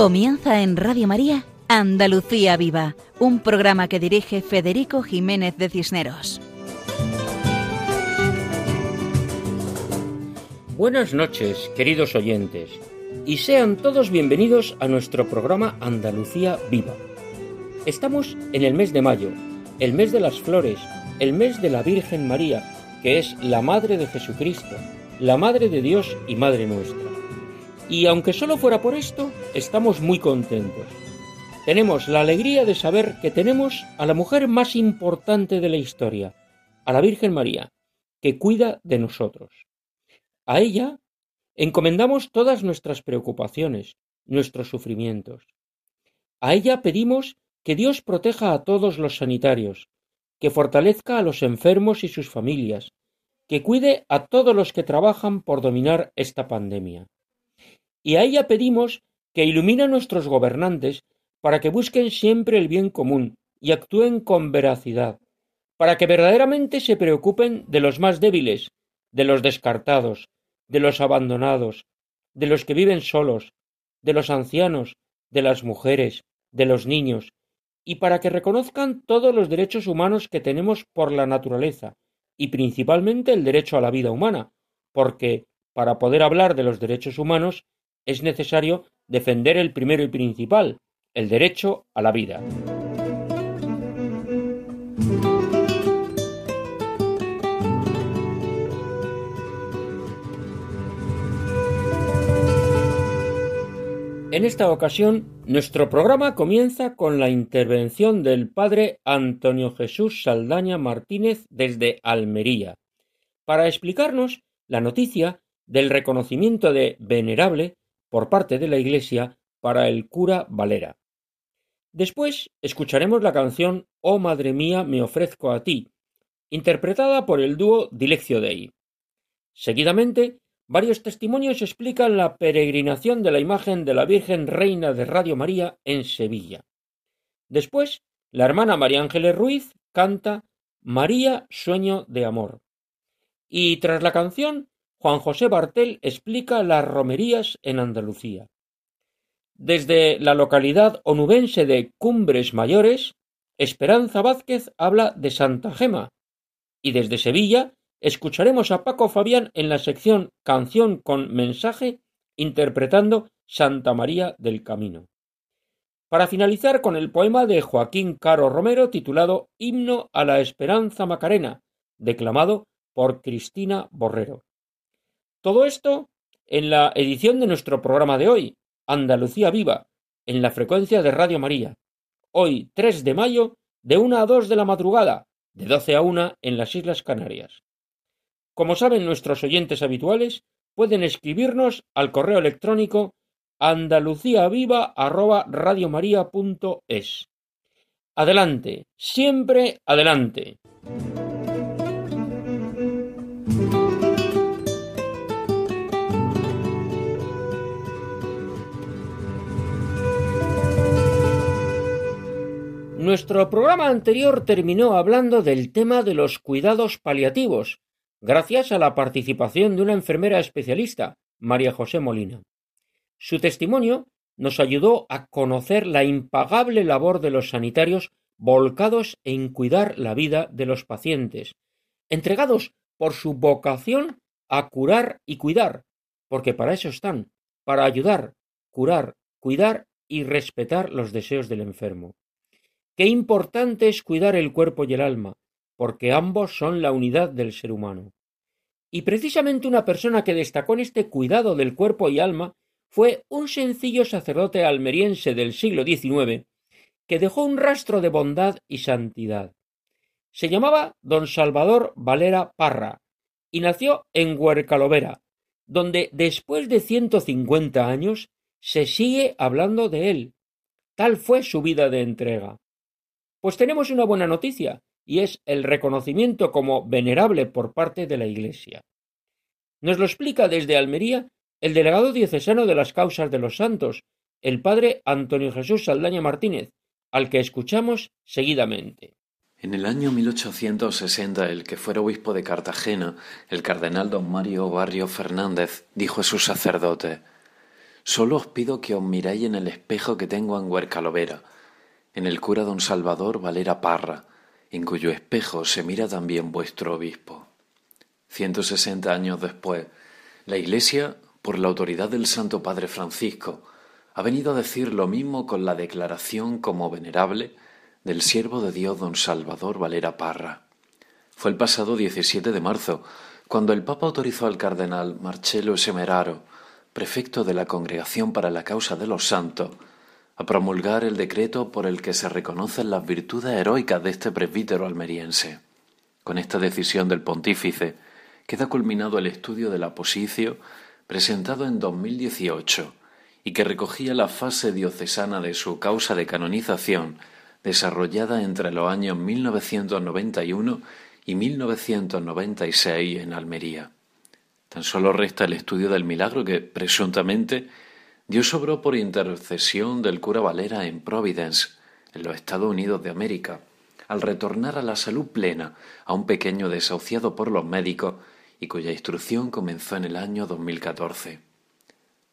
Comienza en Radio María Andalucía Viva, un programa que dirige Federico Jiménez de Cisneros. Buenas noches, queridos oyentes, y sean todos bienvenidos a nuestro programa Andalucía Viva. Estamos en el mes de mayo, el mes de las flores, el mes de la Virgen María, que es la Madre de Jesucristo, la Madre de Dios y Madre nuestra. Y aunque solo fuera por esto, estamos muy contentos. Tenemos la alegría de saber que tenemos a la mujer más importante de la historia, a la Virgen María, que cuida de nosotros. A ella encomendamos todas nuestras preocupaciones, nuestros sufrimientos. A ella pedimos que Dios proteja a todos los sanitarios, que fortalezca a los enfermos y sus familias, que cuide a todos los que trabajan por dominar esta pandemia y a ella pedimos que ilumine a nuestros gobernantes para que busquen siempre el bien común y actúen con veracidad, para que verdaderamente se preocupen de los más débiles, de los descartados, de los abandonados, de los que viven solos, de los ancianos, de las mujeres, de los niños, y para que reconozcan todos los derechos humanos que tenemos por la naturaleza, y principalmente el derecho a la vida humana, porque, para poder hablar de los derechos humanos, es necesario defender el primero y principal, el derecho a la vida. En esta ocasión, nuestro programa comienza con la intervención del padre Antonio Jesús Saldaña Martínez desde Almería, para explicarnos la noticia del reconocimiento de venerable por parte de la Iglesia para el cura Valera. Después escucharemos la canción Oh Madre mía, me ofrezco a ti, interpretada por el dúo Dileccio Dei. Seguidamente, varios testimonios explican la peregrinación de la imagen de la Virgen Reina de Radio María en Sevilla. Después, la hermana María Ángeles Ruiz canta María, sueño de amor. Y tras la canción, Juan José Bartel explica las romerías en Andalucía. Desde la localidad onubense de Cumbres Mayores, Esperanza Vázquez habla de Santa Gema, y desde Sevilla escucharemos a Paco Fabián en la sección Canción con mensaje interpretando Santa María del Camino. Para finalizar con el poema de Joaquín Caro Romero titulado Himno a la Esperanza Macarena, declamado por Cristina Borrero. Todo esto en la edición de nuestro programa de hoy, Andalucía Viva, en la frecuencia de Radio María. Hoy, 3 de mayo, de 1 a 2 de la madrugada, de 12 a 1 en las Islas Canarias. Como saben nuestros oyentes habituales, pueden escribirnos al correo electrónico andaluciaviva@radiomaria.es. Adelante, siempre adelante. Nuestro programa anterior terminó hablando del tema de los cuidados paliativos, gracias a la participación de una enfermera especialista, María José Molina. Su testimonio nos ayudó a conocer la impagable labor de los sanitarios volcados en cuidar la vida de los pacientes, entregados por su vocación a curar y cuidar, porque para eso están, para ayudar, curar, cuidar y respetar los deseos del enfermo. Qué importante es cuidar el cuerpo y el alma, porque ambos son la unidad del ser humano. Y precisamente una persona que destacó en este cuidado del cuerpo y alma fue un sencillo sacerdote almeriense del siglo XIX que dejó un rastro de bondad y santidad. Se llamaba don Salvador Valera Parra y nació en Huercalovera, donde después de ciento cincuenta años se sigue hablando de él. Tal fue su vida de entrega. Pues tenemos una buena noticia, y es el reconocimiento como venerable por parte de la Iglesia. Nos lo explica desde Almería el delegado diocesano de las causas de los santos, el padre Antonio Jesús Saldaña Martínez, al que escuchamos seguidamente. En el año 1860, el que fuera obispo de Cartagena, el cardenal don Mario Barrio Fernández, dijo a sus sacerdotes Solo os pido que os miréis en el espejo que tengo en Huercalovera, en el cura don Salvador Valera Parra, en cuyo espejo se mira también vuestro obispo. Ciento sesenta años después, la Iglesia, por la autoridad del Santo Padre Francisco, ha venido a decir lo mismo con la declaración como venerable del siervo de Dios don Salvador Valera Parra. Fue el pasado 17 de marzo cuando el Papa autorizó al cardenal Marcello Semeraro, prefecto de la Congregación para la Causa de los Santos, a promulgar el decreto por el que se reconocen las virtudes heroicas de este presbítero almeriense. Con esta decisión del pontífice queda culminado el estudio del aposicio presentado en 2018 y que recogía la fase diocesana de su causa de canonización desarrollada entre los años 1991 y 1996 en Almería. Tan solo resta el estudio del milagro que, presuntamente, Dios obró por intercesión del cura Valera en Providence, en los Estados Unidos de América, al retornar a la salud plena a un pequeño desahuciado por los médicos y cuya instrucción comenzó en el año 2014.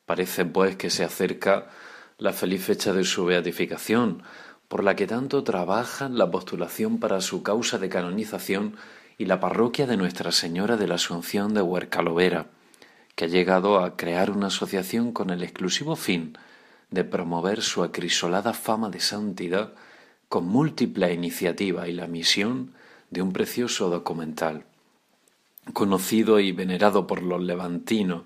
Parece, pues, que se acerca la feliz fecha de su beatificación, por la que tanto trabajan la postulación para su causa de canonización y la parroquia de Nuestra Señora de la Asunción de Huercalovera, que ha llegado a crear una asociación con el exclusivo fin de promover su acrisolada fama de santidad con múltiple iniciativa y la misión de un precioso documental. Conocido y venerado por los levantinos,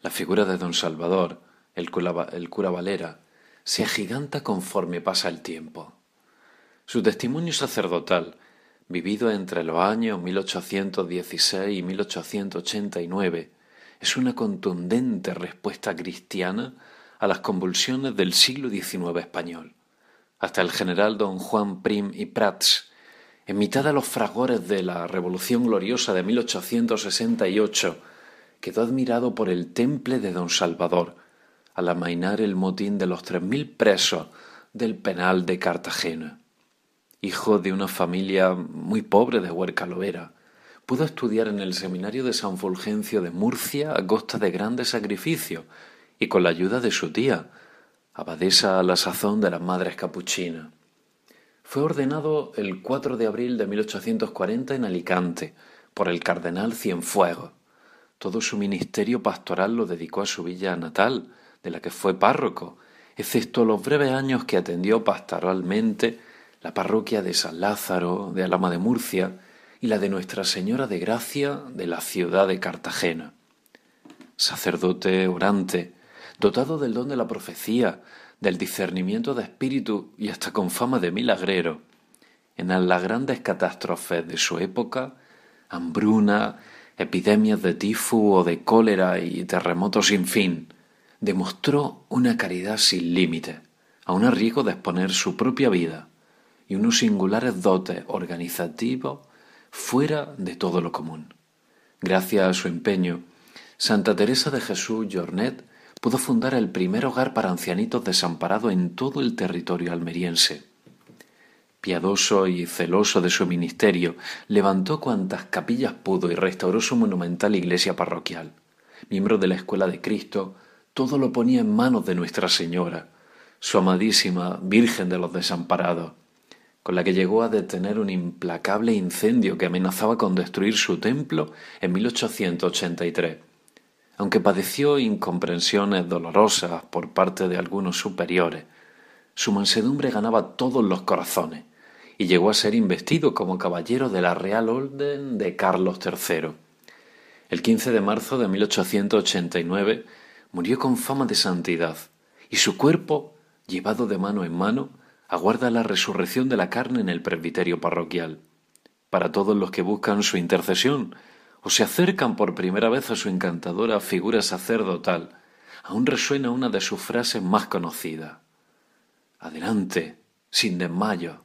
la figura de don Salvador, el cura, el cura Valera, se agiganta conforme pasa el tiempo. Su testimonio sacerdotal, vivido entre los años 1816 y 1889, es una contundente respuesta cristiana a las convulsiones del siglo XIX español. Hasta el general don Juan Prim y Prats, en mitad de los fragores de la Revolución Gloriosa de 1868, quedó admirado por el temple de don Salvador, al amainar el motín de los tres mil presos del penal de Cartagena. Hijo de una familia muy pobre de Huercalovera, pudo estudiar en el seminario de San Fulgencio de Murcia a costa de grandes sacrificios y con la ayuda de su tía, abadesa a la sazón de las Madres Capuchinas. Fue ordenado el 4 de abril de 1840 en Alicante por el cardenal Cienfuegos. Todo su ministerio pastoral lo dedicó a su villa natal, de la que fue párroco, excepto los breves años que atendió pastoralmente la parroquia de San Lázaro, de Alama de Murcia, y la de Nuestra Señora de Gracia de la ciudad de Cartagena. Sacerdote orante, dotado del don de la profecía, del discernimiento de espíritu y hasta con fama de milagrero, en las grandes catástrofes de su época, hambruna, epidemias de tifo o de cólera y terremotos sin fin, demostró una caridad sin límite, aun a riesgo de exponer su propia vida y unos singulares dotes organizativos fuera de todo lo común. Gracias a su empeño, Santa Teresa de Jesús Jornet pudo fundar el primer hogar para ancianitos desamparados en todo el territorio almeriense. Piadoso y celoso de su ministerio, levantó cuantas capillas pudo y restauró su monumental iglesia parroquial. Miembro de la Escuela de Cristo, todo lo ponía en manos de Nuestra Señora, su amadísima Virgen de los Desamparados, con la que llegó a detener un implacable incendio que amenazaba con destruir su templo en 1883. Aunque padeció incomprensiones dolorosas por parte de algunos superiores, su mansedumbre ganaba todos los corazones y llegó a ser investido como caballero de la Real Orden de Carlos III. El 15 de marzo de 1889 murió con fama de santidad, y su cuerpo, llevado de mano en mano, aguarda la resurrección de la carne en el presbiterio parroquial. Para todos los que buscan su intercesión o se acercan por primera vez a su encantadora figura sacerdotal, aún resuena una de sus frases más conocidas. Adelante, sin desmayo,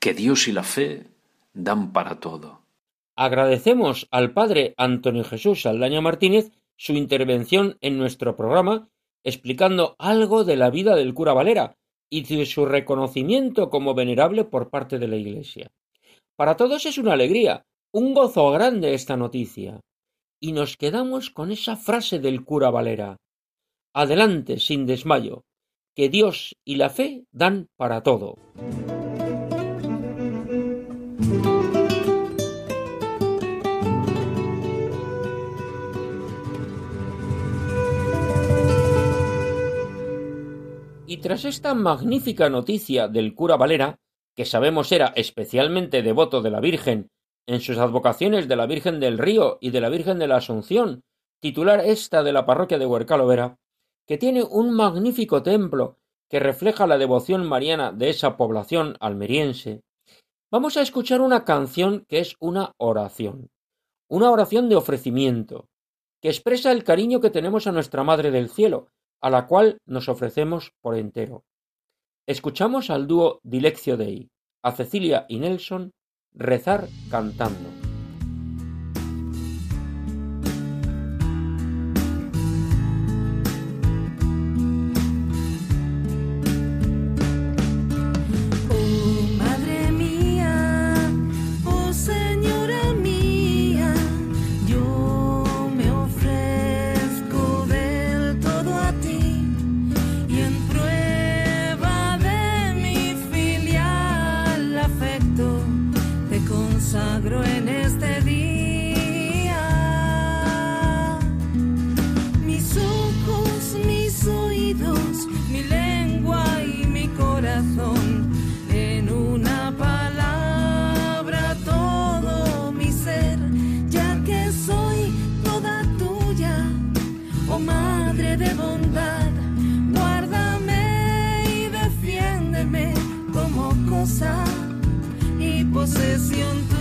que Dios y la fe dan para todo. Agradecemos al padre Antonio Jesús Saldaña Martínez su intervención en nuestro programa explicando algo de la vida del cura Valera y su reconocimiento como venerable por parte de la Iglesia. Para todos es una alegría, un gozo grande esta noticia. Y nos quedamos con esa frase del cura Valera. Adelante sin desmayo, que Dios y la fe dan para todo. Y tras esta magnífica noticia del cura Valera, que sabemos era especialmente devoto de la Virgen en sus advocaciones de la Virgen del Río y de la Virgen de la Asunción, titular esta de la parroquia de Huercalovera, que tiene un magnífico templo que refleja la devoción mariana de esa población almeriense, vamos a escuchar una canción que es una oración, una oración de ofrecimiento, que expresa el cariño que tenemos a nuestra Madre del Cielo, a la cual nos ofrecemos por entero. Escuchamos al dúo Dileccio Dei, a Cecilia y Nelson, rezar cantando. de bondad, guárdame y defiéndeme como cosa y posesión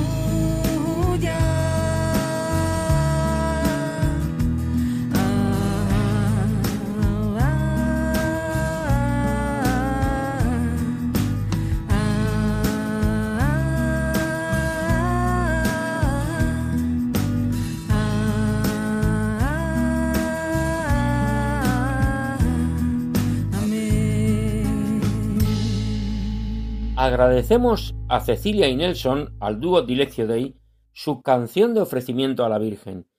Agradecemos a Cecilia y Nelson, al dúo Dileccio Dei, su canción de ofrecimiento a la Virgen.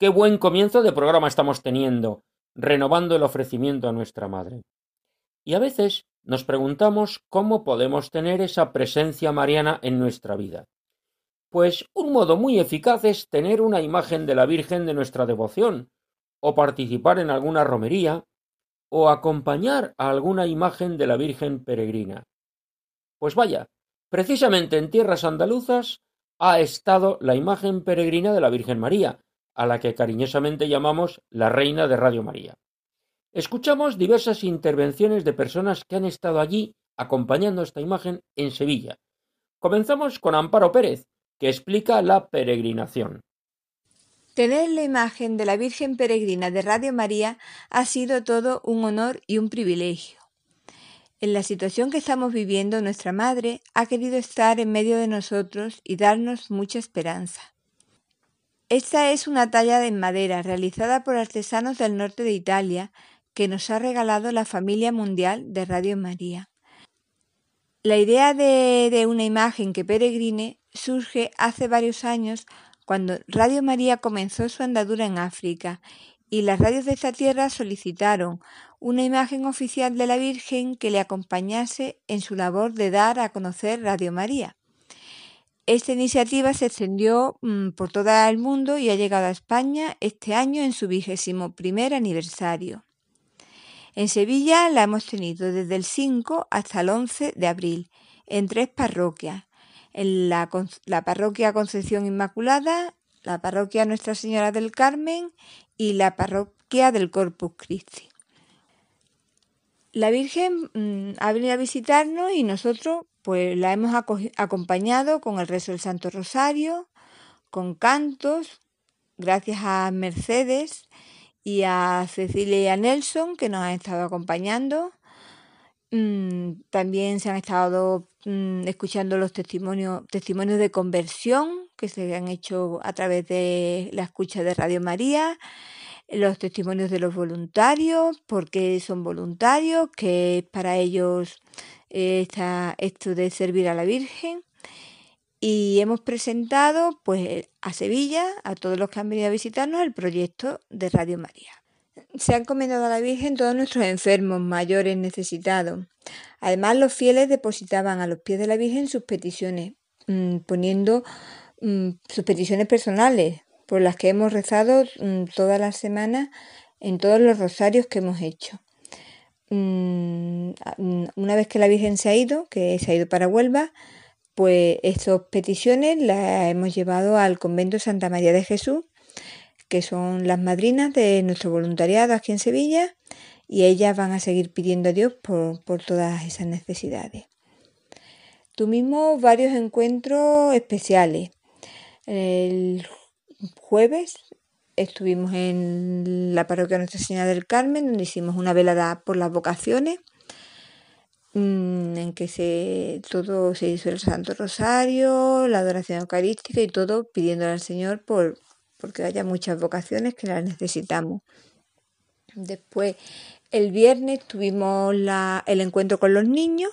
Qué buen comienzo de programa estamos teniendo, renovando el ofrecimiento a nuestra Madre. Y a veces nos preguntamos cómo podemos tener esa presencia mariana en nuestra vida. Pues un modo muy eficaz es tener una imagen de la Virgen de nuestra devoción, o participar en alguna romería, o acompañar a alguna imagen de la Virgen peregrina. Pues vaya, precisamente en tierras andaluzas ha estado la imagen peregrina de la Virgen María, a la que cariñosamente llamamos la Reina de Radio María. Escuchamos diversas intervenciones de personas que han estado allí acompañando esta imagen en Sevilla. Comenzamos con Amparo Pérez, que explica la peregrinación. Tener la imagen de la Virgen Peregrina de Radio María ha sido todo un honor y un privilegio. En la situación que estamos viviendo, nuestra Madre ha querido estar en medio de nosotros y darnos mucha esperanza. Esta es una talla de madera realizada por artesanos del norte de Italia que nos ha regalado la familia mundial de Radio María. La idea de, de, una imagen que peregrine surge hace varios años cuando Radio María comenzó su andadura en África y las radios de esta tierra solicitaron una imagen oficial de la Virgen que le acompañase en su labor de dar a conocer Radio María. Esta iniciativa se extendió mm, por todo el mundo y ha llegado a España este año en su vigésimo primer aniversario. En Sevilla la hemos tenido desde el 5 hasta el 11 de abril, en tres parroquias. En la, la parroquia Concepción Inmaculada, la parroquia Nuestra Señora del Carmen y la parroquia del Corpus Christi. La Virgen mm, ha venido a visitarnos y nosotros pues la hemos acompañado con el rezo del Santo Rosario, con cantos, gracias a Mercedes y a Cecilia y a Nelson que nos han estado acompañando. Mm, también se han estado mm, escuchando los testimonios, testimonios de conversión que se han hecho a través de la escucha de Radio María los testimonios de los voluntarios, porque son voluntarios, que para ellos está esto de servir a la Virgen. Y hemos presentado pues a Sevilla, a todos los que han venido a visitarnos, el proyecto de Radio María. se han encomendado a la Virgen todos nuestros enfermos, mayores, necesitados. Además, los fieles depositaban a los pies de la Virgen sus peticiones, mm, poniendo mm, sus peticiones personales, por las que hemos rezado mm, todas las semanas en todos los rosarios que hemos hecho. Una vez que la Virgen se ha ido, que se ha ido para Huelva, pues estas peticiones las hemos llevado al convento Santa María de Jesús, que son las madrinas de nuestro voluntariado aquí en Sevilla, y ellas van a seguir pidiendo a Dios por, todas esas necesidades. Tuvimos varios encuentros especiales. Jueves estuvimos en la parroquia Nuestra Señora del Carmen, donde hicimos una velada por las vocaciones Mm, en que se todo se hizo el Santo Rosario, la adoración eucarística y todo pidiéndole al Señor por porque haya muchas vocaciones que las necesitamos. Después, el viernes tuvimos la, el encuentro con los niños,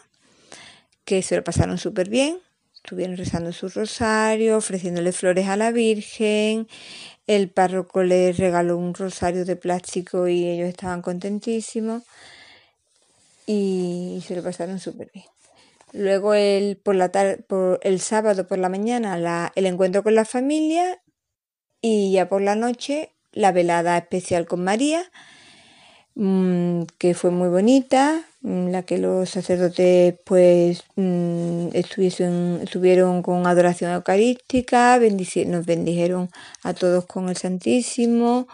que se lo pasaron súper bien. Estuvieron rezando su rosario, ofreciéndole flores a la Virgen. El párroco les regaló un rosario de plástico y ellos estaban contentísimos y se lo pasaron súper bien. Luego el, por la por el sábado por la mañana la, el encuentro con la familia y ya por la noche la velada especial con María, mm, que fue muy bonita, mm, la que los sacerdotes pues mm, estuvieron con adoración eucarística, nos bendijeron a todos con el Santísimo,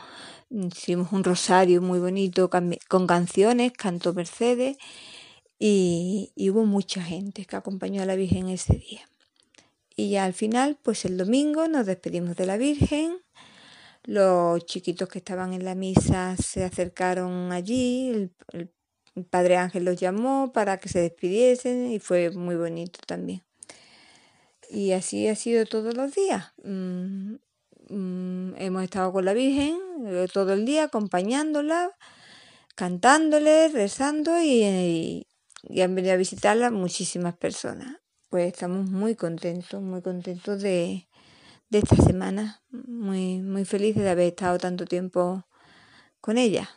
Hicimos un rosario muy bonito con canciones, cantó Mercedes y, hubo mucha gente que acompañó a la Virgen ese día. Y ya al final, pues el domingo nos despedimos de la Virgen. Los chiquitos que estaban en la misa se acercaron allí, el, Padre Ángel los llamó para que se despidiesen y fue muy bonito también. Y así ha sido todos los días. Mm, Mm, hemos estado con la Virgen eh, todo el día acompañándola, cantándole, rezando y, han venido a visitarla muchísimas personas. Pues estamos muy contentos, muy contentos de, de esta semana, muy, muy felices de haber estado tanto tiempo con ella.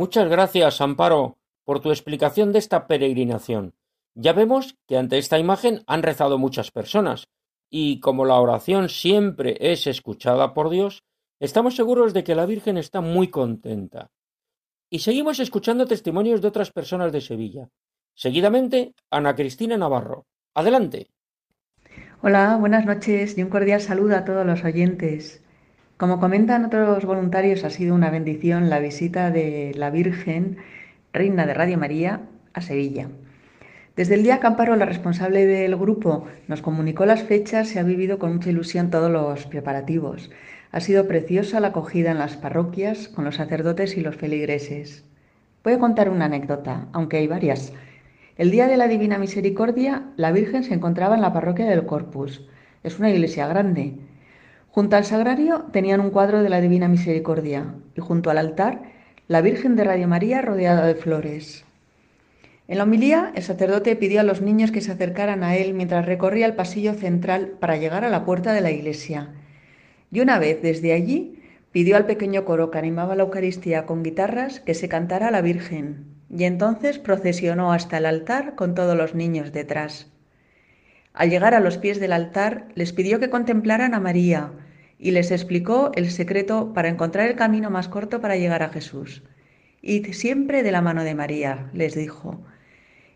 Muchas gracias, Amparo, por tu explicación de esta peregrinación. Ya vemos que ante esta imagen han rezado muchas personas, y como la oración siempre es escuchada por Dios, estamos seguros de que la Virgen está muy contenta. Y seguimos escuchando testimonios de otras personas de Sevilla. Seguidamente, Ana Cristina Navarro. Adelante. Hola, buenas noches y un cordial saludo a todos los oyentes. Como comentan otros voluntarios, ha sido una bendición la visita de la Virgen, Reina de Radio María, a Sevilla. Desde el día que Amparo, la responsable del grupo, nos comunicó las fechas, se ha vivido con mucha ilusión todos los preparativos. Ha sido preciosa la acogida en las parroquias con los sacerdotes y los feligreses. Voy a contar una anécdota, aunque hay varias. El día de la Divina Misericordia, la Virgen se encontraba en la parroquia del Corpus. Es una iglesia grande. Junto al sagrario tenían un cuadro de la Divina Misericordia y junto al altar la Virgen de Radio María rodeada de flores. En la homilía, el sacerdote pidió a los niños que se acercaran a él mientras recorría el pasillo central para llegar a la puerta de la iglesia. Y una vez desde allí, pidió al pequeño coro que animaba la Eucaristía con guitarras que se cantara a la Virgen, y entonces procesionó hasta el altar con todos los niños detrás. Al llegar a los pies del altar, les pidió que contemplaran a María y les explicó el secreto para encontrar el camino más corto para llegar a Jesús. Id siempre de la mano de María, les dijo,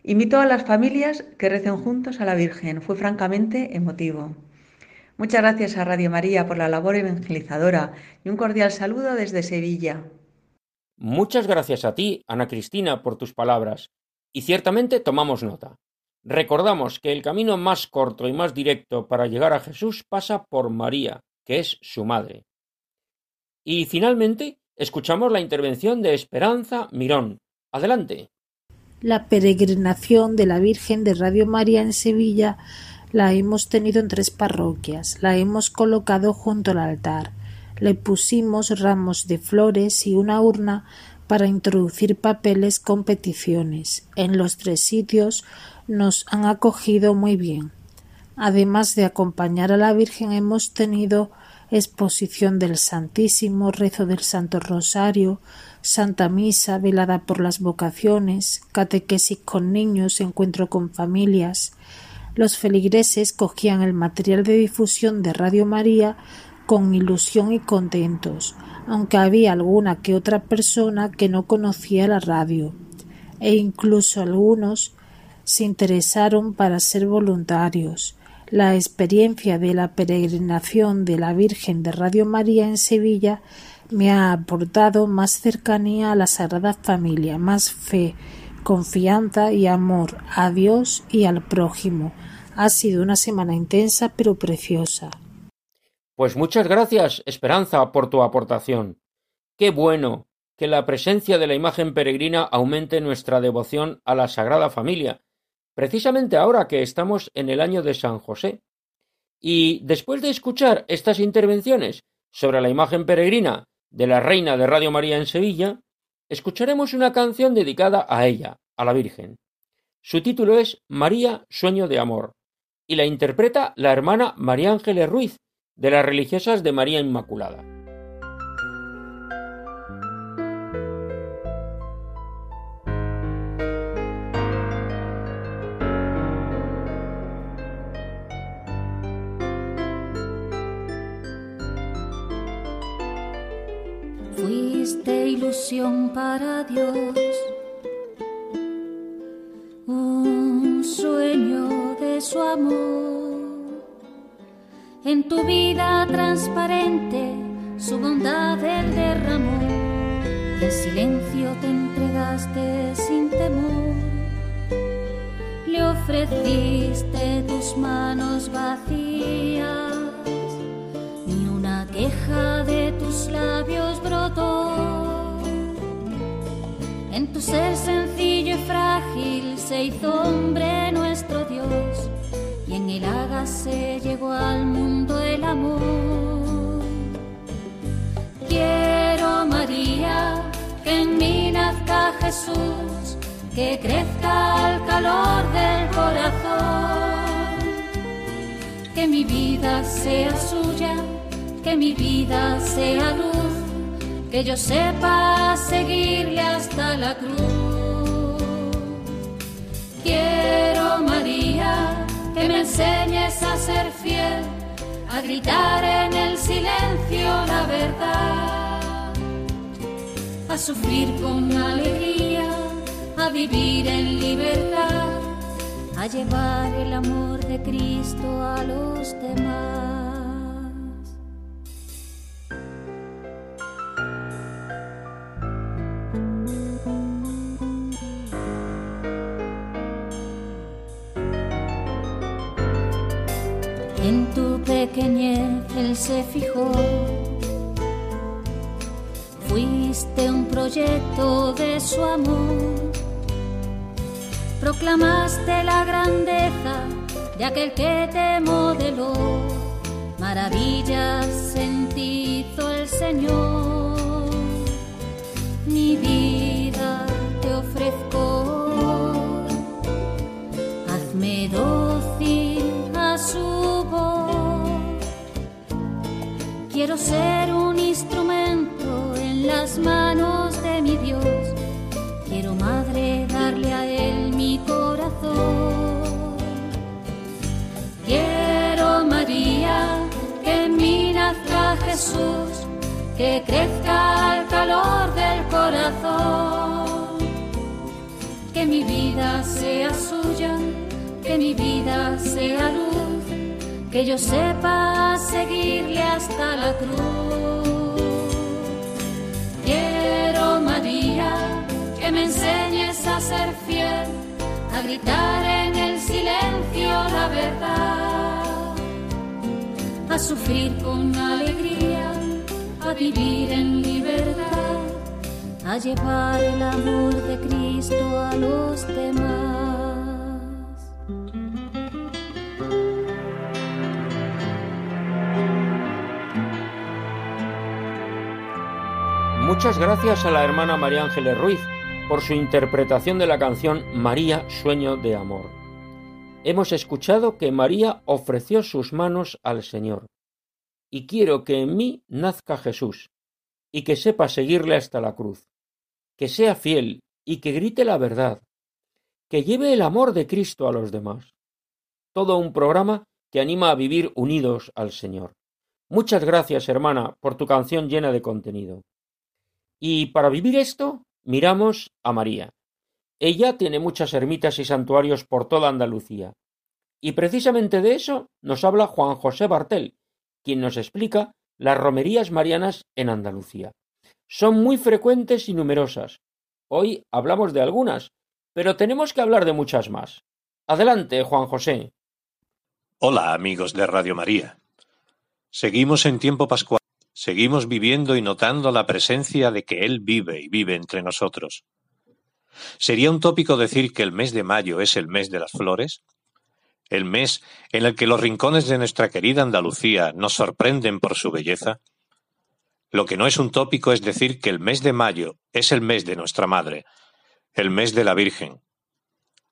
Invitó a las familias que recen juntos a la Virgen. Fue francamente emotivo. Muchas gracias a Radio María por la labor evangelizadora y un cordial saludo desde Sevilla. Muchas gracias a ti, Ana Cristina, por tus palabras. Y ciertamente tomamos nota. Recordamos que el camino más corto y más directo para llegar a Jesús pasa por María, que es su madre. Y finalmente, escuchamos la intervención de Esperanza Mirón. Adelante. La peregrinación de la Virgen de Radio María en Sevilla la hemos tenido en tres parroquias. La hemos colocado junto al altar. Le pusimos ramos de flores y una urna para introducir papeles con peticiones. En los tres sitios nos han acogido muy bien. Además de acompañar a la Virgen hemos tenido exposición del Santísimo, rezo del Santo Rosario, Santa Misa, velada por las vocaciones, catequesis con niños, encuentro con familias. Los feligreses cogían el material de difusión de Radio María con ilusión y contentos, aunque había alguna que otra persona que no conocía la radio, e incluso algunos se interesaron para ser voluntarios. La experiencia de la peregrinación de la Virgen de Radio María en Sevilla me ha aportado más cercanía a la Sagrada Familia, más fe, confianza y amor a Dios y al prójimo. Ha sido una semana intensa pero preciosa. Pues muchas gracias, Esperanza, por tu aportación. Qué bueno que la presencia de la imagen peregrina aumente nuestra devoción a la Sagrada Familia, precisamente ahora que estamos en el año de San José. Y después de escuchar estas intervenciones sobre la imagen peregrina de la Reina de Radio María en Sevilla, escucharemos una canción dedicada a ella, a la Virgen. Su título es María, Sueño de Amor, y la interpreta la hermana María Ángeles Ruiz, de las religiosas de María Inmaculada. Fuiste ilusión para Dios, un sueño de su amor en tu vida transparente su bondad él derramó. En silencio te entregaste sin temor. Le ofreciste tus manos vacías. Queja de tus labios brotó. En tu ser sencillo y frágil se hizo hombre nuestro Dios y en el se llegó al mundo el amor. Quiero, María, que en mí nazca Jesús, que crezca el calor del corazón, que mi vida sea suya, que mi vida sea luz, que yo sepa seguirle hasta la cruz. Quiero, María, que me enseñes a ser fiel, a gritar en el silencio la verdad, a sufrir con alegría, a vivir en libertad, a llevar el amor de Cristo a los demás. Se fijó. Fuiste un proyecto de su amor. Proclamaste la grandeza de aquel que te modeló. Maravillas sentido el Señor. Mi vida te ofrezco. Hazme dócil Quiero ser un instrumento en las manos de mi Dios. Quiero, Madre, darle a Él mi corazón. Quiero, María, que en mí nazca Jesús, que crezca el calor del corazón. Que mi vida sea suya, que mi vida sea luz que yo sepa seguirle hasta la cruz. Quiero, María, que me enseñes a ser fiel, a gritar en el silencio la verdad, a sufrir con alegría, a vivir en libertad, a llevar el amor de Cristo a los demás. Muchas gracias a la hermana María Ángeles Ruiz por su interpretación de la canción María, Sueño de Amor. Hemos escuchado que María ofreció sus manos al Señor. y quiero que en mí nazca Jesús, y que sepa seguirle hasta la cruz, que sea fiel y que grite la verdad, que lleve el amor de Cristo a los demás. Todo un programa que anima a vivir unidos al Señor. Muchas gracias, hermana, por tu canción llena de contenido. Y para vivir esto, miramos a María. Ella tiene muchas ermitas y santuarios por toda Andalucía. Y precisamente de eso nos habla Juan José Bartel, quien nos explica las romerías marianas en Andalucía. Son muy frecuentes y numerosas. Hoy hablamos de algunas, pero tenemos que hablar de muchas más. Adelante, Juan José. Hola, amigos de Radio María. Seguimos en tiempo pascual. Seguimos viviendo y notando la presencia de que Él vive y vive entre nosotros. ¿Sería un tópico decir que el mes de mayo es el mes de las flores? ¿El mes en el que los rincones de nuestra querida Andalucía nos sorprenden por su belleza? Lo que no es un tópico es decir que el mes de mayo es el mes de nuestra Madre, el mes de la Virgen.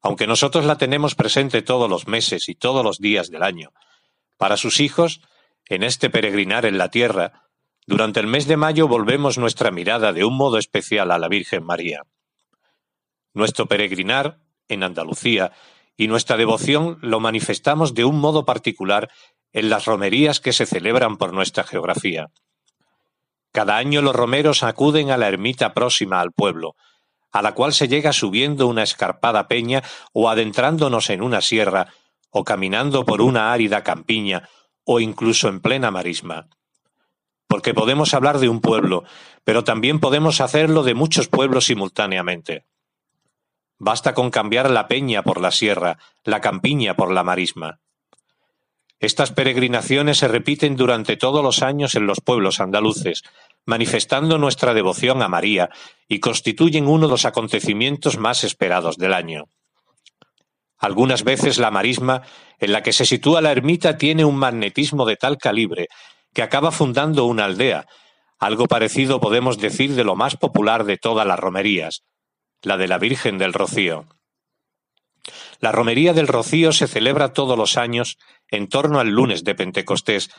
Aunque nosotros la tenemos presente todos los meses y todos los días del año, para sus hijos, en este peregrinar en la tierra, durante el mes de mayo volvemos nuestra mirada de un modo especial a la Virgen María. Nuestro peregrinar en Andalucía y nuestra devoción lo manifestamos de un modo particular en las romerías que se celebran por nuestra geografía. Cada año los romeros acuden a la ermita próxima al pueblo, a la cual se llega subiendo una escarpada peña o adentrándonos en una sierra, o caminando por una árida campiña, o incluso en plena marisma. Porque podemos hablar de un pueblo, pero también podemos hacerlo de muchos pueblos simultáneamente. Basta con cambiar la peña por la sierra, la campiña por la marisma. Estas peregrinaciones se repiten durante todos los años en los pueblos andaluces, manifestando nuestra devoción a María y constituyen uno de los acontecimientos más esperados del año. Algunas veces la marisma en la que se sitúa la ermita tiene un magnetismo de tal calibre que acaba fundando una aldea, algo parecido podemos decir de lo más popular de todas las romerías, la de la Virgen del Rocío. La romería del Rocío se celebra todos los años en torno al lunes de Pentecostés,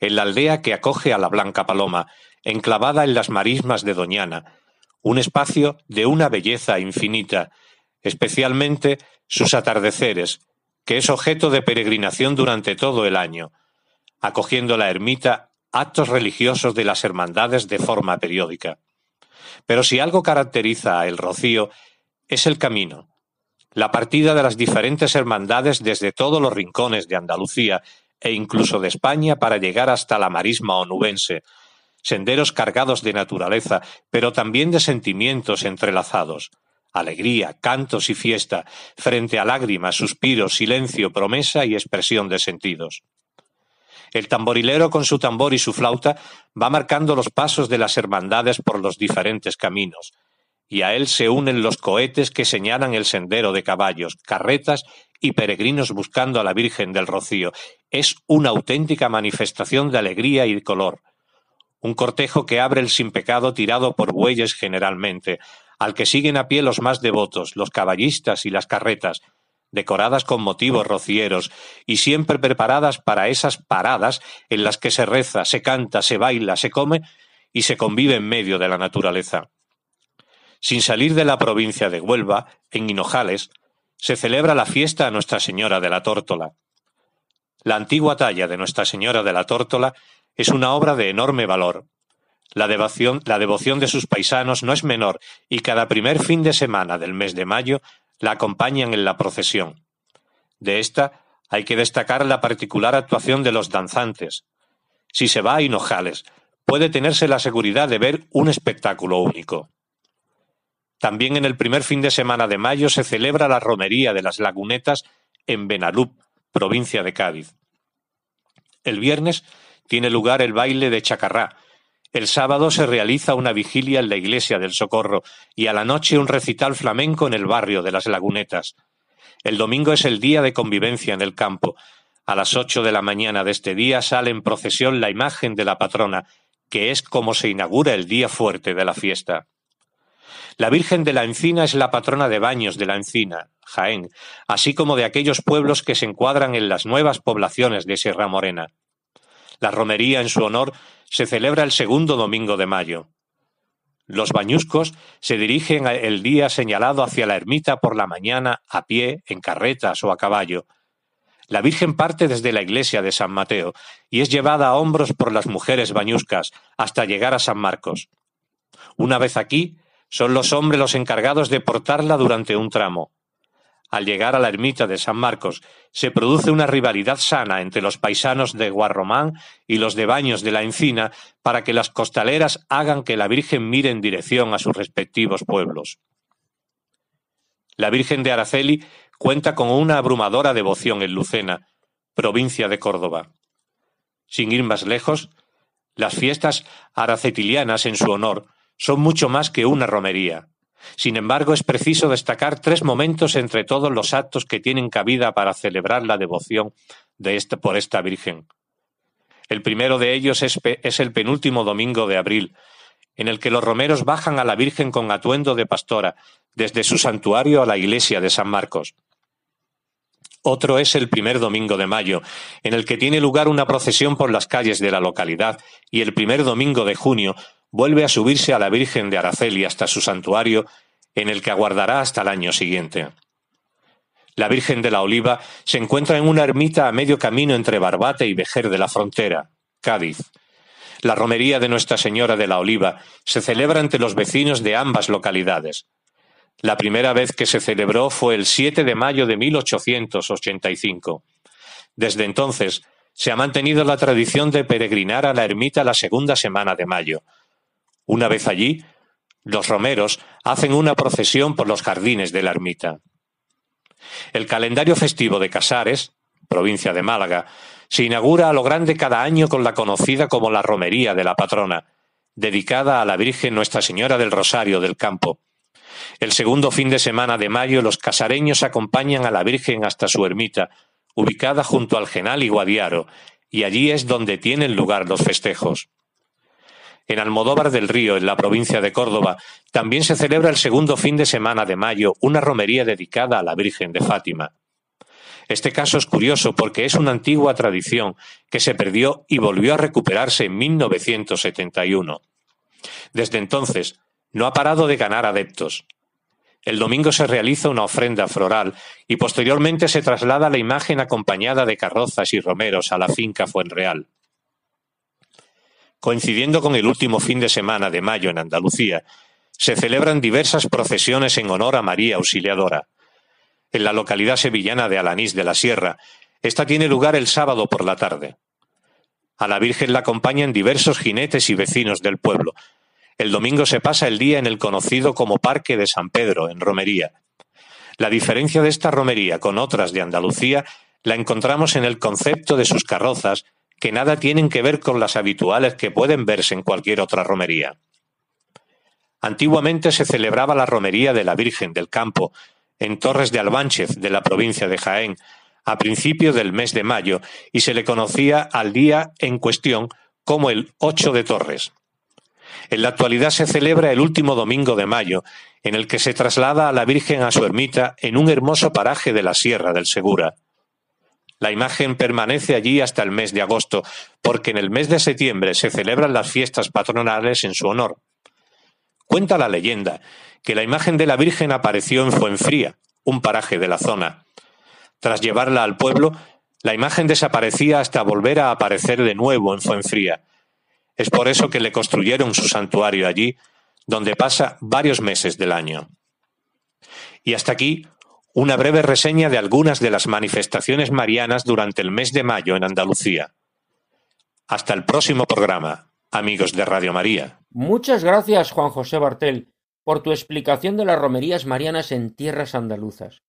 en la aldea que acoge a la Blanca Paloma, enclavada en las marismas de Doñana, un espacio de una belleza infinita, especialmente sus atardeceres, que es objeto de peregrinación durante todo el año, acogiendo la ermita actos religiosos de las hermandades de forma periódica. Pero si algo caracteriza a El Rocío es el camino, la partida de las diferentes hermandades desde todos los rincones de Andalucía e incluso de España para llegar hasta la marisma onubense, senderos cargados de naturaleza, pero también de sentimientos entrelazados, alegría, cantos y fiesta, frente a lágrimas, suspiros, silencio, promesa y expresión de sentidos. El tamborilero con su tambor y su flauta va marcando los pasos de las hermandades por los diferentes caminos, y a él se unen los cohetes que señalan el sendero de caballos, carretas y peregrinos buscando a la Virgen del Rocío. Es una auténtica manifestación de alegría y de color. Un cortejo que abre el sin pecado tirado por bueyes generalmente, al que siguen a pie los más devotos, los caballistas y las carretas, decoradas con motivos rocieros y siempre preparadas para esas paradas en las que se reza, se canta, se baila, se come y se convive en medio de la naturaleza. Sin salir de la provincia de Huelva, en Hinojales, se celebra la fiesta a Nuestra Señora de la Tórtola. La antigua talla de Nuestra Señora de la Tórtola es una obra de enorme valor. La devoción, la devoción de sus paisanos no es menor y cada primer fin de semana del mes de mayo la acompañan en la procesión. De esta hay que destacar la particular actuación de los danzantes. Si se va a Hinojales, puede tenerse la seguridad de ver un espectáculo único. También en el primer fin de semana de mayo se celebra la romería de las lagunetas en Benalup, provincia de Cádiz. El viernes tiene lugar el baile de Chacarrá, el sábado se realiza una vigilia en la iglesia del Socorro y a la noche un recital flamenco en el barrio de las Lagunetas. El domingo es el día de convivencia en el campo. A las ocho de la mañana de este día sale en procesión la imagen de la patrona, que es como se inaugura el día fuerte de la fiesta. La Virgen de la Encina es la patrona de Baños de la Encina, Jaén, así como de aquellos pueblos que se encuadran en las nuevas poblaciones de Sierra Morena. La romería en su honor se celebra el segundo domingo de mayo. Los bañuscos se dirigen el día señalado hacia la ermita por la mañana a pie, en carretas o a caballo. La Virgen parte desde la iglesia de San Mateo y es llevada a hombros por las mujeres bañuscas hasta llegar a San Marcos. Una vez aquí, son los hombres los encargados de portarla durante un tramo. Al llegar a la ermita de San Marcos, se produce una rivalidad sana entre los paisanos de Guarromán y los de Baños de la Encina para que las costaleras hagan que la Virgen mire en dirección a sus respectivos pueblos. La Virgen de Araceli cuenta con una abrumadora devoción en Lucena, provincia de Córdoba. Sin ir más lejos, las fiestas aracetilianas en su honor son mucho más que una romería. Sin embargo, es preciso destacar tres momentos entre todos los actos que tienen cabida para celebrar la devoción de este, por esta Virgen. El primero de ellos es el penúltimo domingo de abril, en el que los romeros bajan a la Virgen con atuendo de pastora, desde su santuario a la iglesia de San Marcos. Otro es el primer domingo de mayo, en el que tiene lugar una procesión por las calles de la localidad, y el primer domingo de junio vuelve a subirse a la Virgen de Araceli hasta su santuario, en el que aguardará hasta el año siguiente. La Virgen de la Oliva se encuentra en una ermita a medio camino entre Barbate y Vejer de la Frontera, Cádiz. La romería de Nuestra Señora de la Oliva se celebra entre los vecinos de ambas localidades. La primera vez que se celebró fue el 7 de mayo de 1885. Desde entonces se ha mantenido la tradición de peregrinar a la ermita la segunda semana de mayo, una vez allí, los romeros hacen una procesión por los jardines de la ermita. El calendario festivo de Casares, provincia de Málaga, se inaugura a lo grande cada año con la conocida como la Romería de la Patrona, dedicada a la Virgen Nuestra Señora del Rosario del Campo. El segundo fin de semana de mayo los casareños acompañan a la Virgen hasta su ermita, ubicada junto al Genal y Guadiaro, y allí es donde tienen lugar los festejos. En Almodóvar del Río, en la provincia de Córdoba, también se celebra el segundo fin de semana de mayo una romería dedicada a la Virgen de Fátima. Este caso es curioso porque es una antigua tradición que se perdió y volvió a recuperarse en 1971. Desde entonces, no ha parado de ganar adeptos. El domingo se realiza una ofrenda floral y posteriormente se traslada la imagen acompañada de carrozas y romeros a la finca Fuenreal. Coincidiendo con el último fin de semana de mayo en Andalucía, se celebran diversas procesiones en honor a María Auxiliadora. En la localidad sevillana de Alanís de la Sierra, esta tiene lugar el sábado por la tarde. A la Virgen la acompañan diversos jinetes y vecinos del pueblo. El domingo se pasa el día en el conocido como Parque de San Pedro, en Romería. La diferencia de esta romería con otras de Andalucía la encontramos en el concepto de sus carrozas que nada tienen que ver con las habituales que pueden verse en cualquier otra romería. Antiguamente se celebraba la romería de la Virgen del Campo, en Torres de Albánchez, de la provincia de Jaén, a principios del mes de mayo, y se le conocía al día en cuestión como el Ocho de Torres. En la actualidad se celebra el último domingo de mayo, en el que se traslada a la Virgen a su ermita en un hermoso paraje de la Sierra del Segura. La imagen permanece allí hasta el mes de agosto, porque en el mes de septiembre se celebran las fiestas patronales en su honor. Cuenta la leyenda que la imagen de la Virgen apareció en Fuenfría, un paraje de la zona. Tras llevarla al pueblo, la imagen desaparecía hasta volver a aparecer de nuevo en Fuenfría. Es por eso que le construyeron su santuario allí, donde pasa varios meses del año. Y hasta aquí una breve reseña de algunas de las manifestaciones marianas durante el mes de mayo en Andalucía. Hasta el próximo programa, amigos de Radio María. Muchas gracias, Juan José Bartel, por tu explicación de las romerías marianas en tierras andaluzas.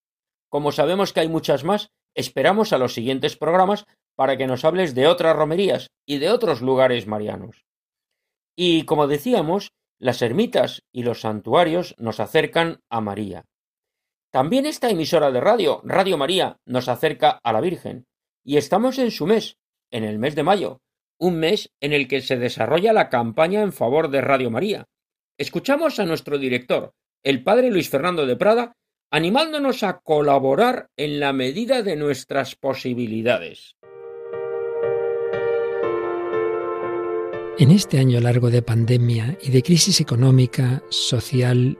Como sabemos que hay muchas más, esperamos a los siguientes programas para que nos hables de otras romerías y de otros lugares marianos. Y como decíamos, las ermitas y los santuarios nos acercan a María. También esta emisora de radio, Radio María, nos acerca a la Virgen. Y estamos en su mes, en el mes de mayo, un mes en el que se desarrolla la campaña en favor de Radio María. Escuchamos a nuestro director, el padre Luis Fernando de Prada, animándonos a colaborar en la medida de nuestras posibilidades. En este año largo de pandemia y de crisis económica, social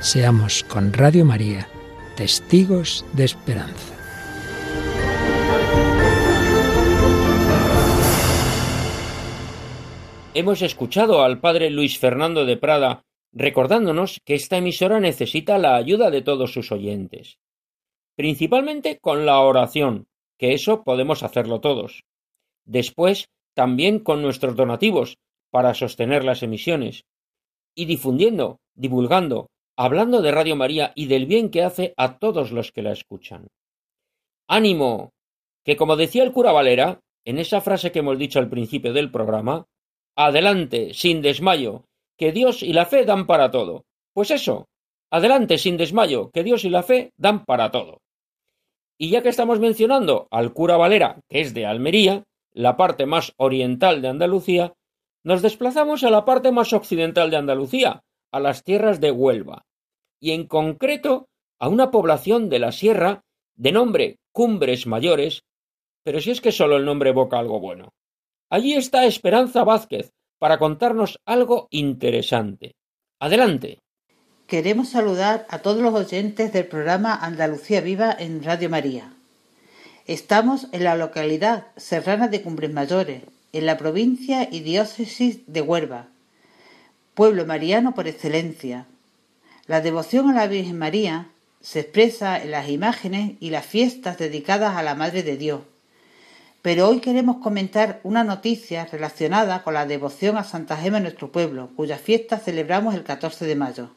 Seamos con Radio María testigos de esperanza. Hemos escuchado al padre Luis Fernando de Prada recordándonos que esta emisora necesita la ayuda de todos sus oyentes, principalmente con la oración, que eso podemos hacerlo todos. Después, también con nuestros donativos para sostener las emisiones y difundiendo, divulgando, hablando de Radio María y del bien que hace a todos los que la escuchan. ¡Ánimo! Que como decía el cura Valera, en esa frase que hemos dicho al principio del programa, adelante, sin desmayo, que Dios y la fe dan para todo. Pues eso, adelante, sin desmayo, que Dios y la fe dan para todo. Y ya que estamos mencionando al cura Valera, que es de Almería, la parte más oriental de Andalucía, nos desplazamos a la parte más occidental de Andalucía, a las tierras de Huelva, y en concreto a una población de la sierra de nombre Cumbres Mayores, pero si es que solo el nombre evoca algo bueno. Allí está Esperanza Vázquez para contarnos algo interesante. Adelante. Queremos saludar a todos los oyentes del programa Andalucía Viva en Radio María. Estamos en la localidad serrana de Cumbres Mayores, en la provincia y diócesis de Huelva, pueblo mariano por excelencia. La devoción a la Virgen María se expresa en las imágenes y las fiestas dedicadas a la Madre de Dios. Pero hoy queremos comentar una noticia relacionada con la devoción a Santa Gema en nuestro pueblo, cuya fiesta celebramos el 14 de mayo.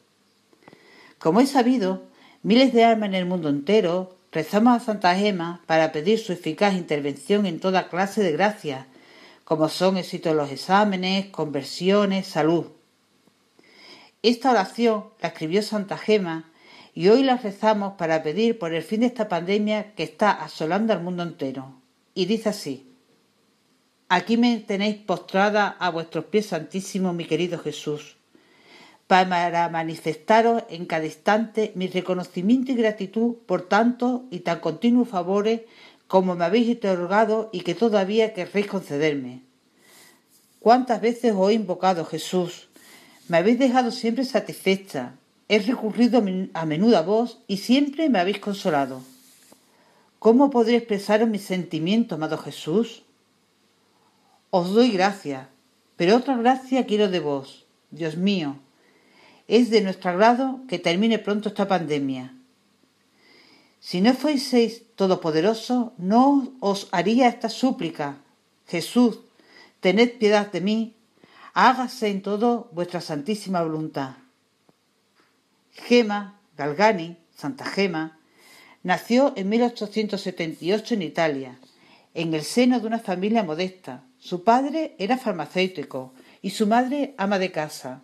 Como es sabido, miles de almas en el mundo entero Rezamos a Santa Gema para pedir su eficaz intervención en toda clase de gracias, como son éxito en los exámenes, conversiones, salud. Esta oración la escribió Santa Gema y hoy la rezamos para pedir por el fin de esta pandemia que está asolando al mundo entero. Y dice así, Aquí me tenéis postrada a vuestros pies santísimos, mi querido Jesús para manifestaros en cada instante mi reconocimiento y gratitud por tanto y tan continuos favores como me habéis otorgado y que todavía querréis concederme. ¿Cuántas veces os he invocado, Jesús? Me habéis dejado siempre satisfecha. He recurrido a menudo a vos y siempre me habéis consolado. ¿Cómo podré expresaros mis sentimientos, amado Jesús? Os doy gracias, pero otra gracia quiero de vos, Dios mío, es de nuestro agrado que termine pronto esta pandemia. Si no fueseis todopoderoso, no os haría esta súplica. Jesús, tened piedad de mí, hágase en todo vuestra santísima voluntad. Gema Galgani, Santa Gema, nació en 1878 en Italia, en el seno de una familia modesta. Su padre era farmacéutico y su madre ama de casa.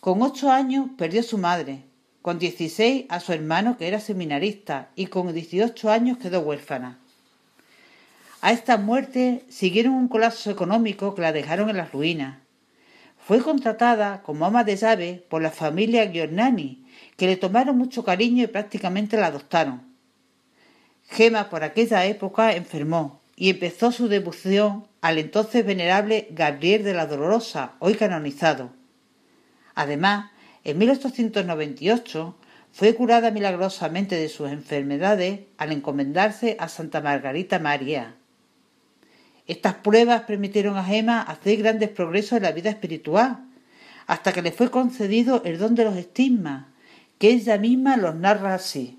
Con ocho años perdió a su madre, con dieciséis a su hermano que era seminarista y con dieciocho años quedó huérfana. A esta muerte siguieron un colapso económico que la dejaron en las ruinas. Fue contratada como ama de llave por la familia Giornani, que le tomaron mucho cariño y prácticamente la adoptaron. Gema por aquella época enfermó y empezó su devoción al entonces venerable Gabriel de la Dolorosa, hoy canonizado. Además, en 1898 fue curada milagrosamente de sus enfermedades al encomendarse a Santa Margarita María. Estas pruebas permitieron a Gema hacer grandes progresos en la vida espiritual, hasta que le fue concedido el don de los estigmas, que ella misma los narra así.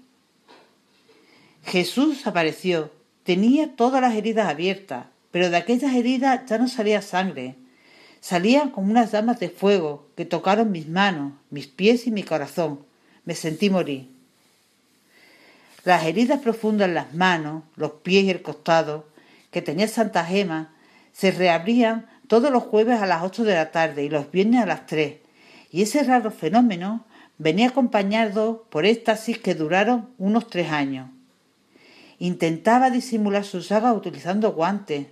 Jesús apareció, tenía todas las heridas abiertas, pero de aquellas heridas ya no salía sangre. Salían como unas llamas de fuego que tocaron mis manos, mis pies y mi corazón. Me sentí morir. Las heridas profundas en las manos, los pies y el costado que tenía Santa Gema se reabrían todos los jueves a las ocho de la tarde y los viernes a las tres, y ese raro fenómeno venía acompañado por éxtasis que duraron unos tres años. Intentaba disimular su saga utilizando guantes.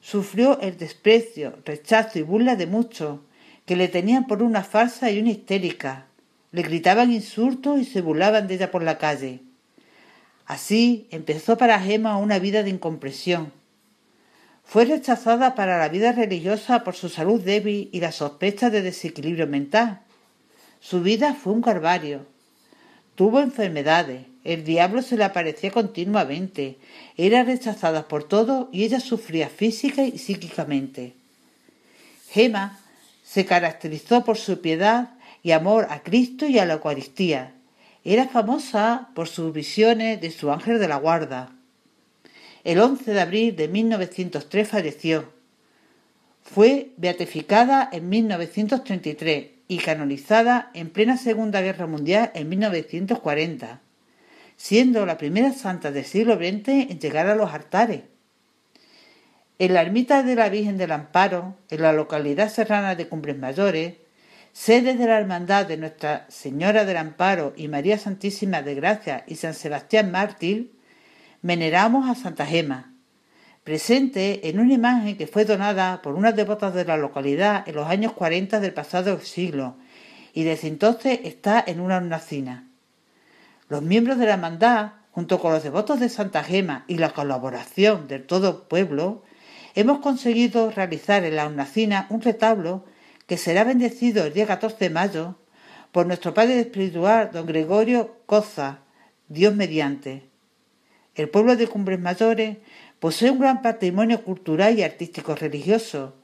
Sufrió el desprecio, rechazo y burla de muchos, que le tenían por una falsa y una histérica. Le gritaban insultos y se burlaban de ella por la calle. Así empezó para Gema una vida de incompresión. Fue rechazada para la vida religiosa por su salud débil y la sospecha de desequilibrio mental. Su vida fue un calvario. Tuvo enfermedades, el diablo se le aparecía continuamente, era rechazada por todo y ella sufría física y psíquicamente. Gema se caracterizó por su piedad y amor a Cristo y a la Eucaristía. Era famosa por sus visiones de su ángel de la guarda. El 11 de abril de 1903 falleció. Fue beatificada en 1933 y canonizada en plena Segunda Guerra Mundial en 1940 siendo la primera santa del siglo XX en llegar a los altares. En la ermita de la Virgen del Amparo, en la localidad serrana de Cumbres Mayores, sede de la Hermandad de Nuestra Señora del Amparo y María Santísima de Gracia y San Sebastián Mártir, veneramos a Santa Gema, presente en una imagen que fue donada por unas devotas de la localidad en los años 40 del pasado siglo y desde entonces está en una hornacina. Los miembros de la hermandad, junto con los devotos de Santa Gema y la colaboración del todo pueblo, hemos conseguido realizar en la Unacina un retablo que será bendecido el día 14 de mayo por nuestro padre espiritual, don Gregorio Coza, Dios mediante. El pueblo de Cumbres Mayores posee un gran patrimonio cultural y artístico religioso,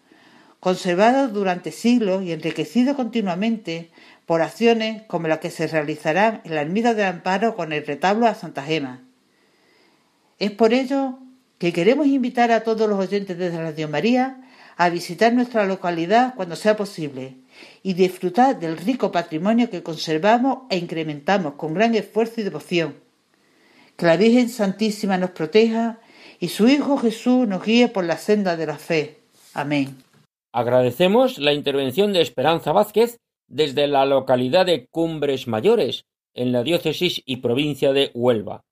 conservado durante siglos y enriquecido continuamente por acciones como las que se realizarán en la ermita del Amparo con el retablo a Santa Gema. Es por ello que queremos invitar a todos los oyentes de Radio María a visitar nuestra localidad cuando sea posible y disfrutar del rico patrimonio que conservamos e incrementamos con gran esfuerzo y devoción. Que la Virgen Santísima nos proteja y su Hijo Jesús nos guíe por la senda de la fe. Amén. Agradecemos la intervención de Esperanza Vázquez desde la localidad de Cumbres Mayores, en la diócesis y provincia de Huelva.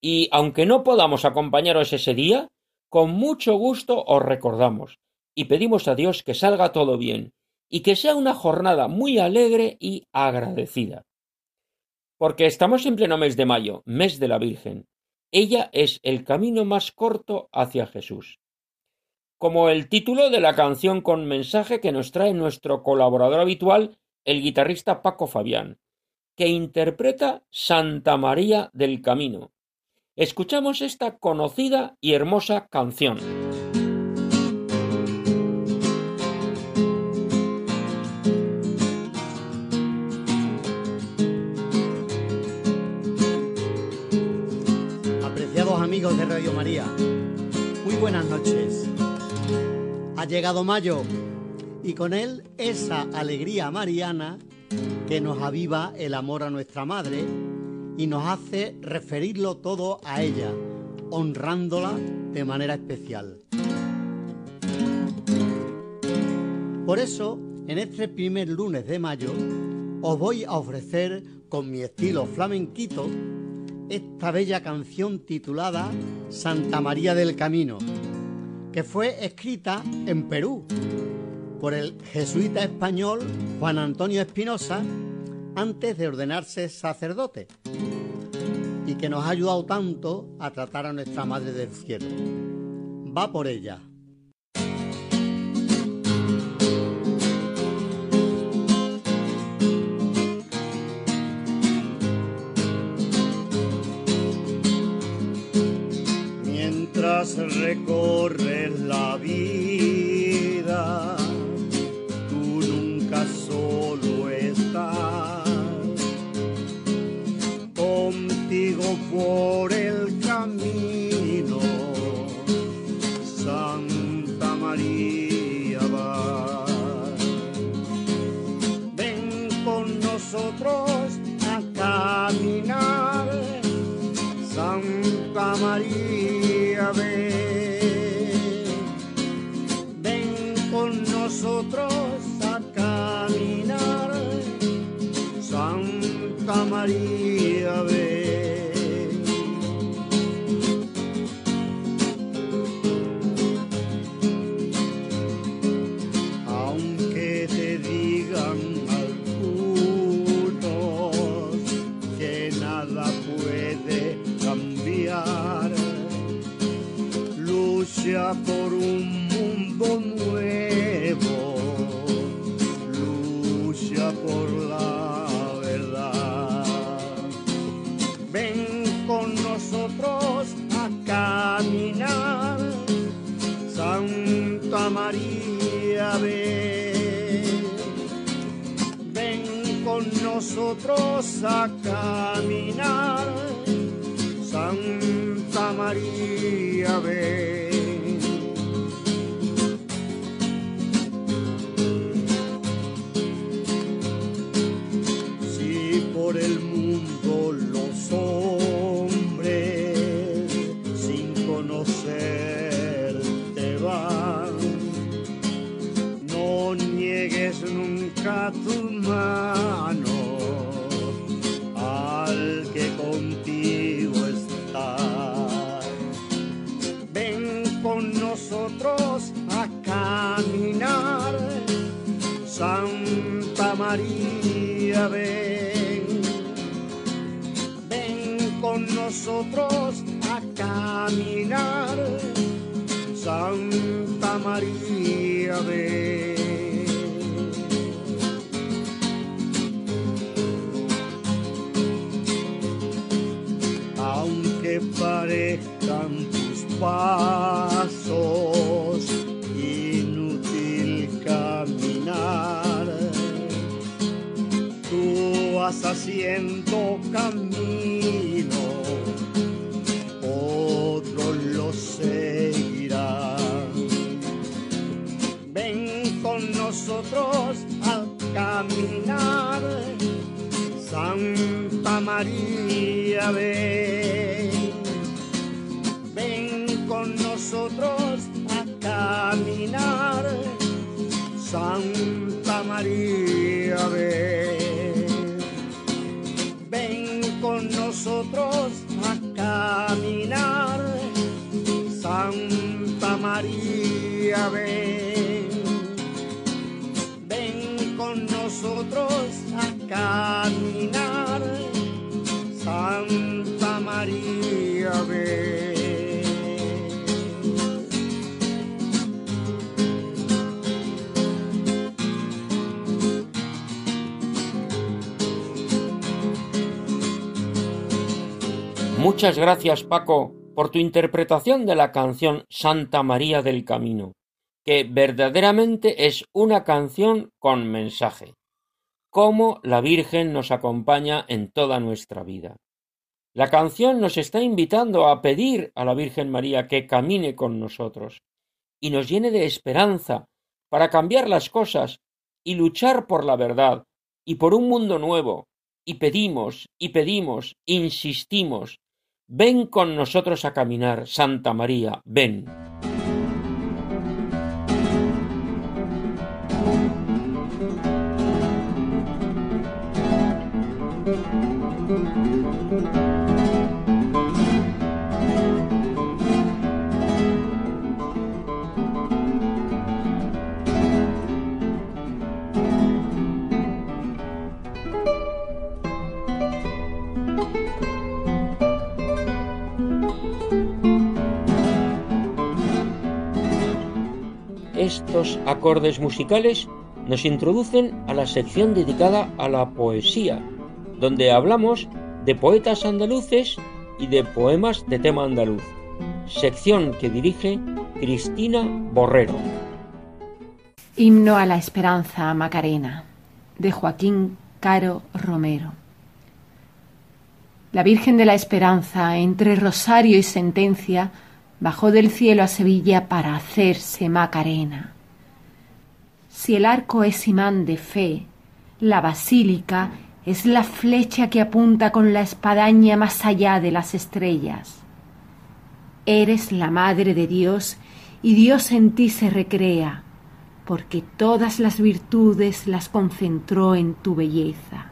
Y aunque no podamos acompañaros ese día, con mucho gusto os recordamos y pedimos a Dios que salga todo bien y que sea una jornada muy alegre y agradecida. Porque estamos en pleno mes de mayo, mes de la Virgen. Ella es el camino más corto hacia Jesús. Como el título de la canción con mensaje que nos trae nuestro colaborador habitual, el guitarrista Paco Fabián, que interpreta Santa María del Camino. Escuchamos esta conocida y hermosa canción. De Radio María, muy buenas noches. Ha llegado mayo y con él esa alegría mariana que nos aviva el amor a nuestra madre y nos hace referirlo todo a ella, honrándola de manera especial. Por eso, en este primer lunes de mayo, os voy a ofrecer con mi estilo flamenquito esta bella canción titulada Santa María del Camino, que fue escrita en Perú por el jesuita español Juan Antonio Espinosa antes de ordenarse sacerdote y que nos ha ayudado tanto a tratar a nuestra Madre del Cielo. Va por ella. Mientras recorres la vida, tú nunca solo estás. Contigo por el camino, Santa María va. Ven con nosotros a caminar, Santa María nosotros haciendo camino, otros lo seguirán. Ven con nosotros a caminar. Santa María, ven, ven con nosotros a caminar. Santa María, Ven, ven con nosotros a caminar. Santa María, ven. Muchas gracias, Paco, por tu interpretación de la canción Santa María del Camino, que verdaderamente es una canción con mensaje. Cómo la Virgen nos acompaña en toda nuestra vida. La canción nos está invitando a pedir a la Virgen María que camine con nosotros y nos llene de esperanza para cambiar las cosas y luchar por la verdad y por un mundo nuevo. Y pedimos, y pedimos, insistimos, ven con nosotros a caminar, Santa María, ven. Estos acordes musicales nos introducen a la sección dedicada a la poesía, donde hablamos de poetas andaluces y de poemas de tema andaluz, sección que dirige Cristina Borrero. Himno a la Esperanza Macarena, de Joaquín Caro Romero. La Virgen de la Esperanza, entre rosario y sentencia, bajó del cielo a Sevilla para hacerse Macarena. Si el arco es imán de fe, la basílica es la flecha que apunta con la espadaña más allá de las estrellas. Eres la Madre de Dios y Dios en ti se recrea, porque todas las virtudes las concentró en tu belleza.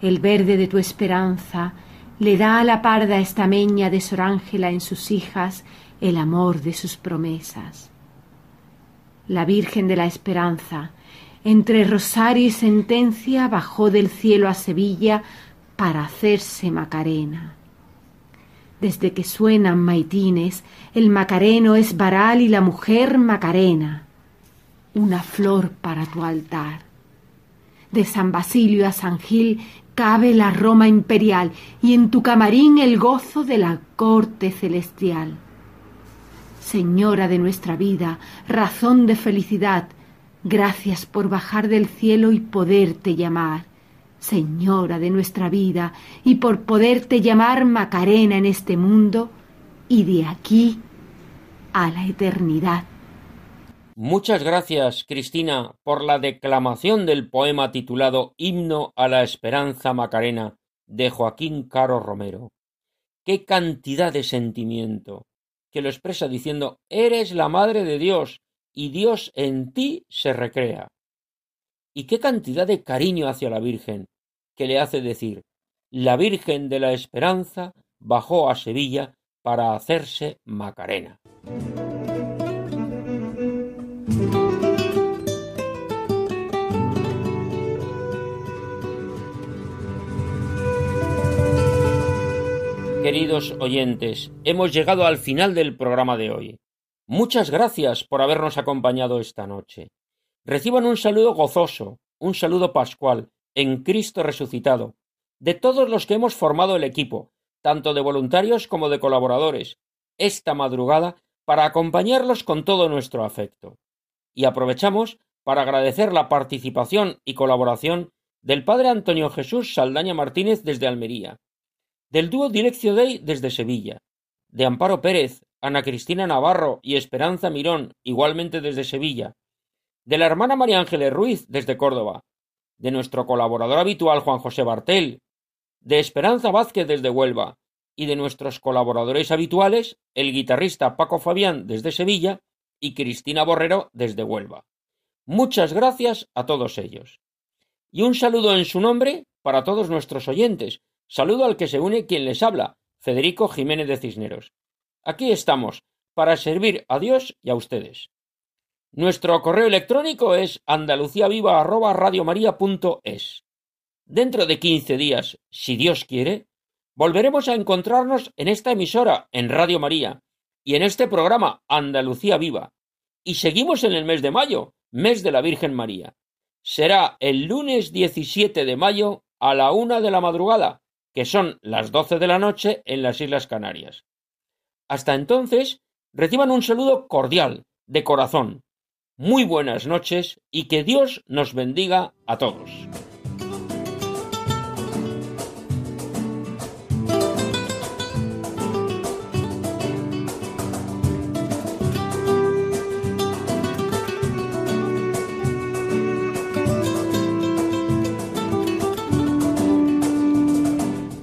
El verde de tu esperanza le da a la parda estameña de Sor Ángela en sus hijas el amor de sus promesas. La Virgen de la Esperanza, entre rosario y sentencia, bajó del cielo a Sevilla para hacerse Macarena. Desde que suenan maitines, el macareno es varal y la mujer Macarena, una flor para tu altar. De San Basilio a San Gil cabe la Roma imperial y en tu camarín el gozo de la corte celestial. Señora de nuestra vida, razón de felicidad, gracias por bajar del cielo y poderte llamar. Señora de nuestra vida, y por poderte llamar Macarena en este mundo y de aquí a la eternidad. Muchas gracias, Cristina, por la declamación del poema titulado Himno a la Esperanza Macarena de Joaquín Caro Romero. Qué cantidad de sentimiento, que lo expresa diciendo Eres la Madre de Dios y Dios en ti se recrea. Y qué cantidad de cariño hacia la Virgen, que le hace decir La Virgen de la Esperanza bajó a Sevilla para hacerse Macarena. Queridos oyentes, hemos llegado al final del programa de hoy. Muchas gracias por habernos acompañado esta noche. Reciban un saludo gozoso, un saludo pascual, en Cristo resucitado, de todos los que hemos formado el equipo, tanto de voluntarios como de colaboradores, esta madrugada para acompañarlos con todo nuestro afecto. Y aprovechamos para agradecer la participación y colaboración del Padre Antonio Jesús Saldaña Martínez desde Almería, del dúo Direccio Dei desde Sevilla, de Amparo Pérez, Ana Cristina Navarro y Esperanza Mirón, igualmente desde Sevilla, de la hermana María Ángeles Ruiz desde Córdoba, de nuestro colaborador habitual Juan José Bartel, de Esperanza Vázquez desde Huelva, y de nuestros colaboradores habituales, el guitarrista Paco Fabián desde Sevilla y Cristina Borrero desde Huelva. Muchas gracias a todos ellos. Y un saludo en su nombre para todos nuestros oyentes, Saludo al que se une quien les habla, Federico Jiménez de Cisneros. Aquí estamos, para servir a Dios y a ustedes. Nuestro correo electrónico es andaluciaviva@radiomaria.es. Dentro de quince días, si Dios quiere, volveremos a encontrarnos en esta emisora, en Radio María, y en este programa Andalucía Viva. Y seguimos en el mes de mayo, mes de la Virgen María. Será el lunes 17 de mayo a la una de la madrugada, que son las doce de la noche en las Islas Canarias. Hasta entonces, reciban un saludo cordial, de corazón. Muy buenas noches y que Dios nos bendiga a todos.